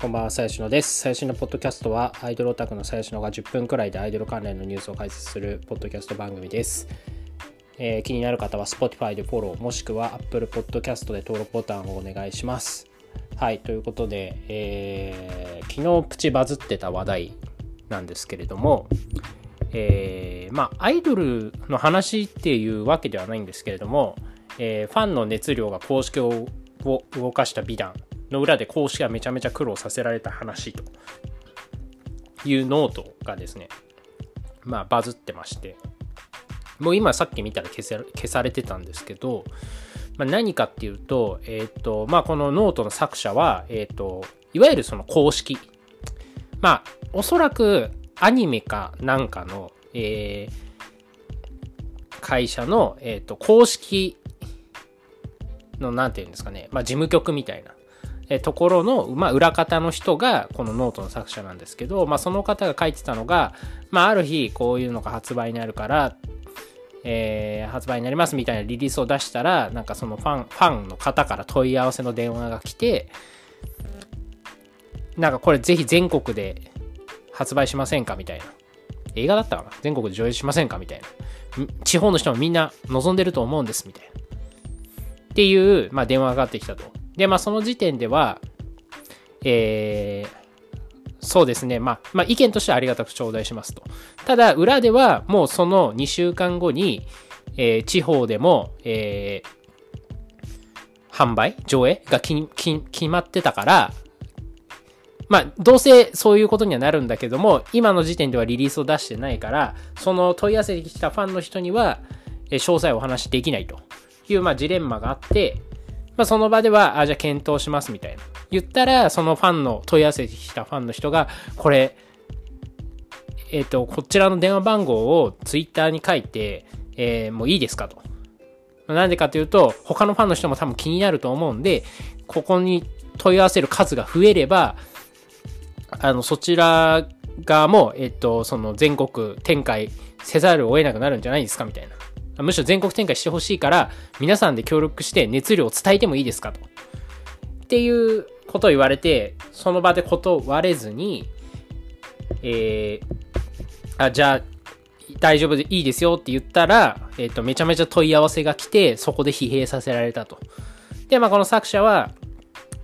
こんばんは、最新のです。最新のポッドキャストは、アイドルオタクの最新のが10分くらいでアイドル関連のニュースを解説するポッドキャスト番組です。えー、気になる方は Spotify でフォロー、もしくは Apple Podcast で登録ボタンをお願いします。はい、ということで、えー、昨日プチバズってた話題なんですけれども、えー、まあ、アイドルの話っていうわけではないんですけれども、えー、ファンの熱量が公式を動かした美談の裏で公式がめちゃめちゃ苦労させられた話というノートがですね、まあバズってまして、もう今さっき見たら消せ消されてたんですけど、まあ、何かっていうと、えっ、ー、と、まあこのノートの作者は、えっ、ー、と、いわゆるその公式。まあ、おそらくアニメかなんかの、えー、会社の、えっ、と、公式の、なんていうんですかね、まあ事務局みたいなところの、まあ、裏方の人がこのノートの作者なんですけど、まあ、その方が書いてたのが、まあ、ある日こういうのが発売になるから、えー、発売になりますみたいなリリースを出したら、なんかそのファン、ファンの方から問い合わせの電話が来て、なんかこれぜひ全国で発売しませんかみたいな。映画だったかな？全国で上映しませんかみたいな。地方の人もみんな望んでると思うんです、みたいな。っていう、まあ、電話がかかってきたと。で、まあ、その時点では、えー、そうですね。まあ、まあ、意見としてはありがたく頂戴しますと。ただ、裏ではもうその2週間後に、えー、地方でも、えー、販売上映が決まってたから、まあ、どうせそういうことにはなるんだけども、今の時点ではリリースを出してないから、その問い合わせてきたファンの人には、え、詳細をお話しできないという、まあ、ジレンマがあって、まあ、その場では、あ、じゃあ検討しますみたいな。言ったら、そのファンの、問い合わせてきたファンの人が、これ、えっ、ー、と、こちらの電話番号をツイッターに書いて、えー、もういいですかと。なんでかというと、他のファンの人も多分気になると思うんで、ここに問い合わせる数が増えれば、あの、そちら側も、えっと、その全国展開せざるを得なくなるんじゃないですかみたいな。むしろ全国展開してほしいから、皆さんで協力して熱量を伝えてもいいですかと。っていうことを言われて、その場で断れずに、えー、あ、じゃあ、大丈夫でいいですよって言ったら、えっ、ー、と、めちゃめちゃ問い合わせが来て、そこで疲弊させられたと。で、まあ、この作者は、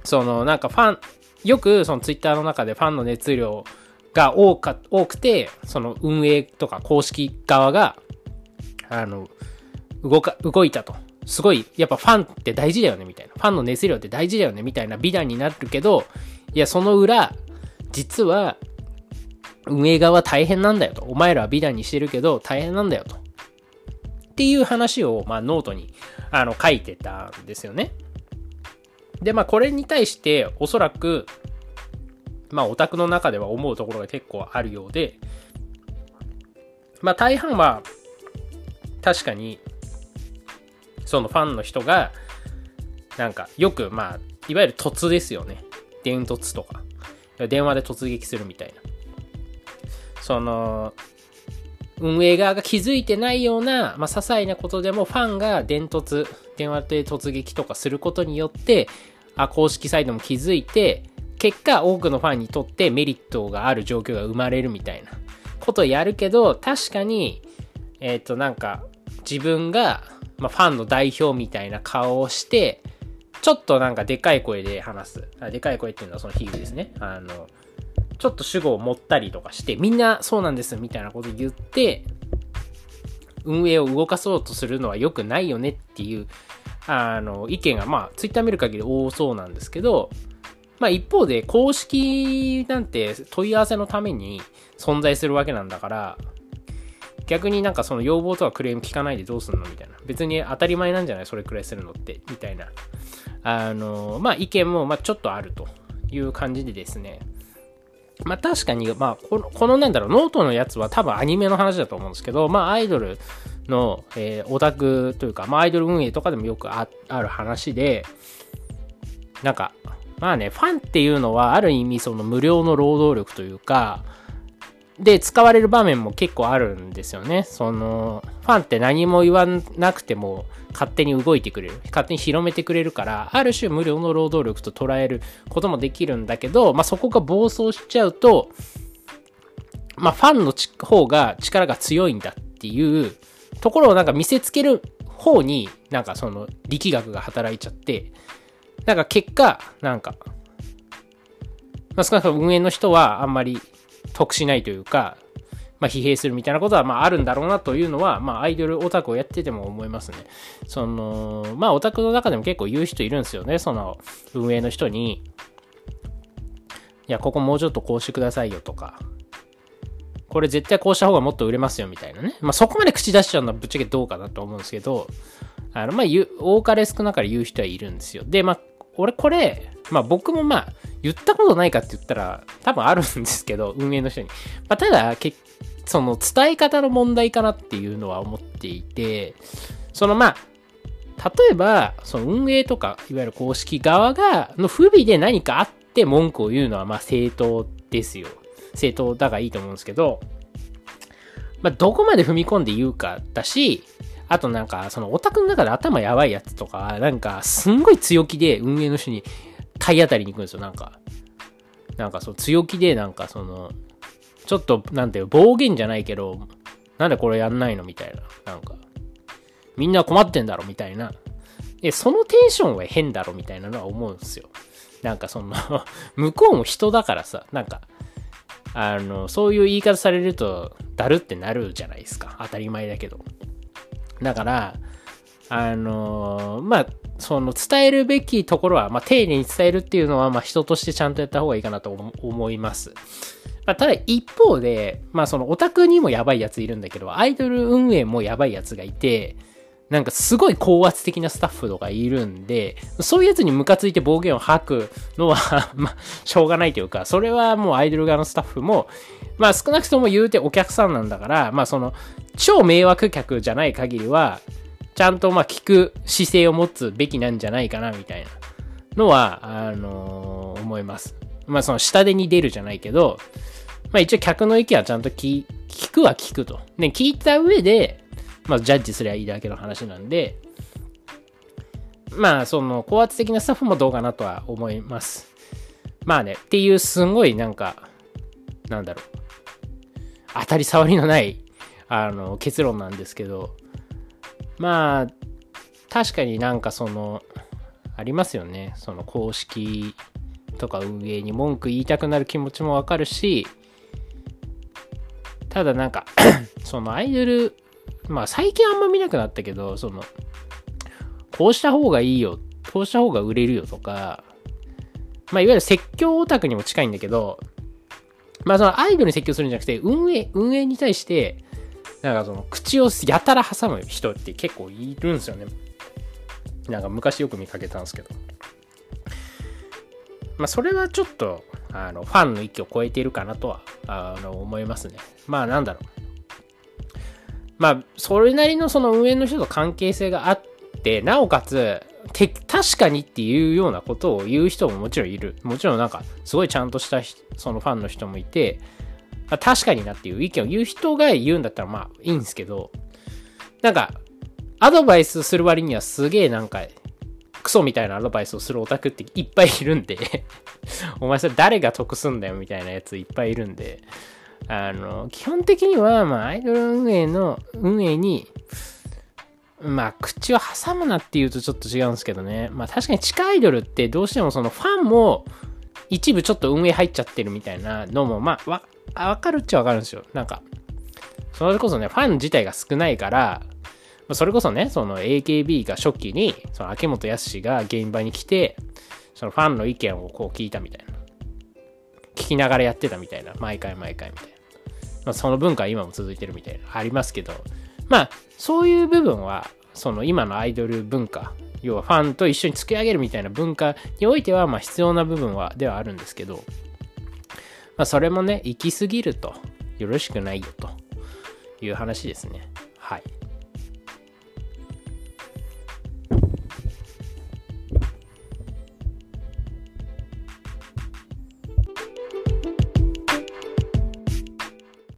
その、なんかファン、よくそのツイッターの中でファンの熱量が多か多くて、その運営とか公式側が、あの、動か、動いたと。すごい、やっぱファンって大事だよね、みたいな。ファンの熱量って大事だよね、みたいな美談になるけど、いや、その裏、実は、運営側大変なんだよと。お前らは美談にしてるけど、大変なんだよと。っていう話を、まあ、ノートに、あの、書いてたんですよね。で、まあ、これに対して、おそらく、まあ、オタクの中では思うところが結構あるようで、まあ、大半は、確かに、そのファンの人が、なんか、よく、まあ、いわゆる突ですよね。電突とか。電話で突撃するみたいな。その、運営側が気づいてないような、まあ、些細なことでもファンが電突、電話で突撃とかすることによって、あ、公式サイトも気づいて、結果多くのファンにとってメリットがある状況が生まれるみたいなことをやるけど、確かに、えっ、ー、と、なんか、自分がまあ、ファンの代表みたいな顔をして、ちょっとなんかでかい声で話す。あでかい声っていうのはその比喩ですね。あの、ちょっと主語を持ったりとかして、みんなそうなんですみたいなこと言って、運営を動かそうとするのは良くないよねっていう、あの、意見が、まあ、ツイッター見る限り多そうなんですけど、まあ一方で、公式なんて問い合わせのために存在するわけなんだから、逆になんかその要望とかクレーム聞かないでどうすんのみたいな。別に当たり前なんじゃない？それくらいするのって。みたいな。あの、まあ意見もまあちょっとあるという感じでですね。まあ確かに、まあこの、このなんだろう、ノートのやつは多分アニメの話だと思うんですけど、まあアイドルの、えー、オタクというか、まあアイドル運営とかでもよくある話で、なんか、まあね、ファンっていうのはある意味その無料の労働力というか、で使われる場面も結構あるんですよね。その、ファンって何も言わなくても勝手に動いてくれる。勝手に広めてくれるから、ある種無料の労働力と捉えることもできるんだけど、まあ、そこが暴走しちゃうと、まあ、ファンの方が力が強いんだっていうところをなんか見せつける方に、なんかその力学が働いちゃって、なんか結果、なんか、まあ、少なくとも運営の人はあんまり得しないというか、まあ、疲弊するみたいなことは、まあ、あるんだろうなというのは、まあ、アイドルオタクをやってても思いますね。その、まあ、オタクの中でも結構言う人いるんですよね。その、運営の人に、いや、ここもうちょっとこうしてくださいよとか、これ絶対こうした方がもっと売れますよみたいなね。まあ、そこまで口出しちゃうのはぶっちゃけどうかなと思うんですけど、あの、まあ、多かれ少なかれ言う人はいるんですよ。で、まあ、俺これ、まあ僕もまあ言ったことないかって言ったら多分あるんですけど、運営の人に。まあただ、その伝え方の問題かなっていうのは思っていて、そのまあ、例えば、その運営とか、いわゆる公式側が、の不備で何かあって文句を言うのはまあ正当ですよ。正当だがいいと思うんですけど、まあどこまで踏み込んで言うかだし、あとなんか、そのオタクの中で頭やばいやつとか、なんか、すんごい強気で運営の人に体当たりに行くんですよ、なんか。なんかそう、強気で、なんかその、ちょっと、なんていう、暴言じゃないけど、なんでこれやんないのみたいな。なんか、みんな困ってんだろみたいな。で、そのテンションは変だろみたいなのは思うんですよ。なんかその 向こうも人だからさ、なんか、あの、そういう言い方されると、だるってなるじゃないですか。当たり前だけど。だから、あのー、まあ、その伝えるべきところは、まあ、丁寧に伝えるっていうのは、まあ、人としてちゃんとやった方がいいかなと思います。まあ、ただ一方で、まあ、そのオタクにもやばいやついるんだけど、アイドル運営もやばいやつがいて、なんかすごい高圧的なスタッフとかいるんで、そういうやつにムカついて暴言を吐くのは まあ、しょうがないというか、それはもうアイドル側のスタッフも、まあ少なくとも言うてお客さんなんだから、まあその、超迷惑客じゃない限りは、ちゃんとまあ聞く姿勢を持つべきなんじゃないかな、みたいなのは、あのー、思います。まあその下手に出るじゃないけど、まあ一応客の意見はちゃんと聞くは聞くと。ね、聞いた上で、まあ、ジャッジすりゃいいだけの話なんで、まあ、その、高圧的なスタッフもどうかなとは思います。まあね、っていうすんごいなんか、なんだろう、当たり障りのない、あの、結論なんですけど、まあ、確かになんかその、ありますよね。その公式とか運営に文句言いたくなる気持ちもわかるし、ただなんか そのアイドルまあ最近あんま見なくなったけど、その、こうした方がいいよ、こうした方が売れるよとか、まあいわゆる説教オタクにも近いんだけど、まあそのアイドルに説教するんじゃなくて、運営、運営に対して、なんかその口をやたら挟む人って結構いるんですよね。なんか昔よく見かけたんですけど。まあそれはちょっと、あの、ファンの域を超えているかなとは、あの、思いますね。まあなんだろう。まあ、それなりのその運営の人と関係性があって、なおかつ、て、確かにっていうようなことを言う人ももちろんいる。もちろんなんか、すごいちゃんとしたそのファンの人もいて、あ、確かになっていう意見を言う人が言うんだったらまあいいんですけど、なんか、アドバイスする割にはすげえなんか、クソみたいなアドバイスをするオタクっていっぱいいるんで お前それ誰が得すんだよみたいなやついっぱいいるんで、あの、基本的には、まあ、アイドル運営の、運営に、まあ、口を挟むなっていうとちょっと違うんですけどね。まあ、確かに地下アイドルってどうしてもそのファンも一部ちょっと運営入っちゃってるみたいなのも、まあ、わ、わかるっちゃわかるんですよ。なんか、それこそね、ファン自体が少ないから、それこそね、その AKB が初期に、その秋元康が現場に来て、そのファンの意見をこう聞いたみたいな。聞きながらやってたみたいな。毎回毎回みたいな。まあ、その文化は今も続いてるみたいな、ありますけど、まあ、そういう部分は、その今のアイドル文化、要はファンと一緒に作り上げるみたいな文化においては、まあ必要な部分は、ではあるんですけど、まあそれもね、行き過ぎるとよろしくないよという話ですね。はい。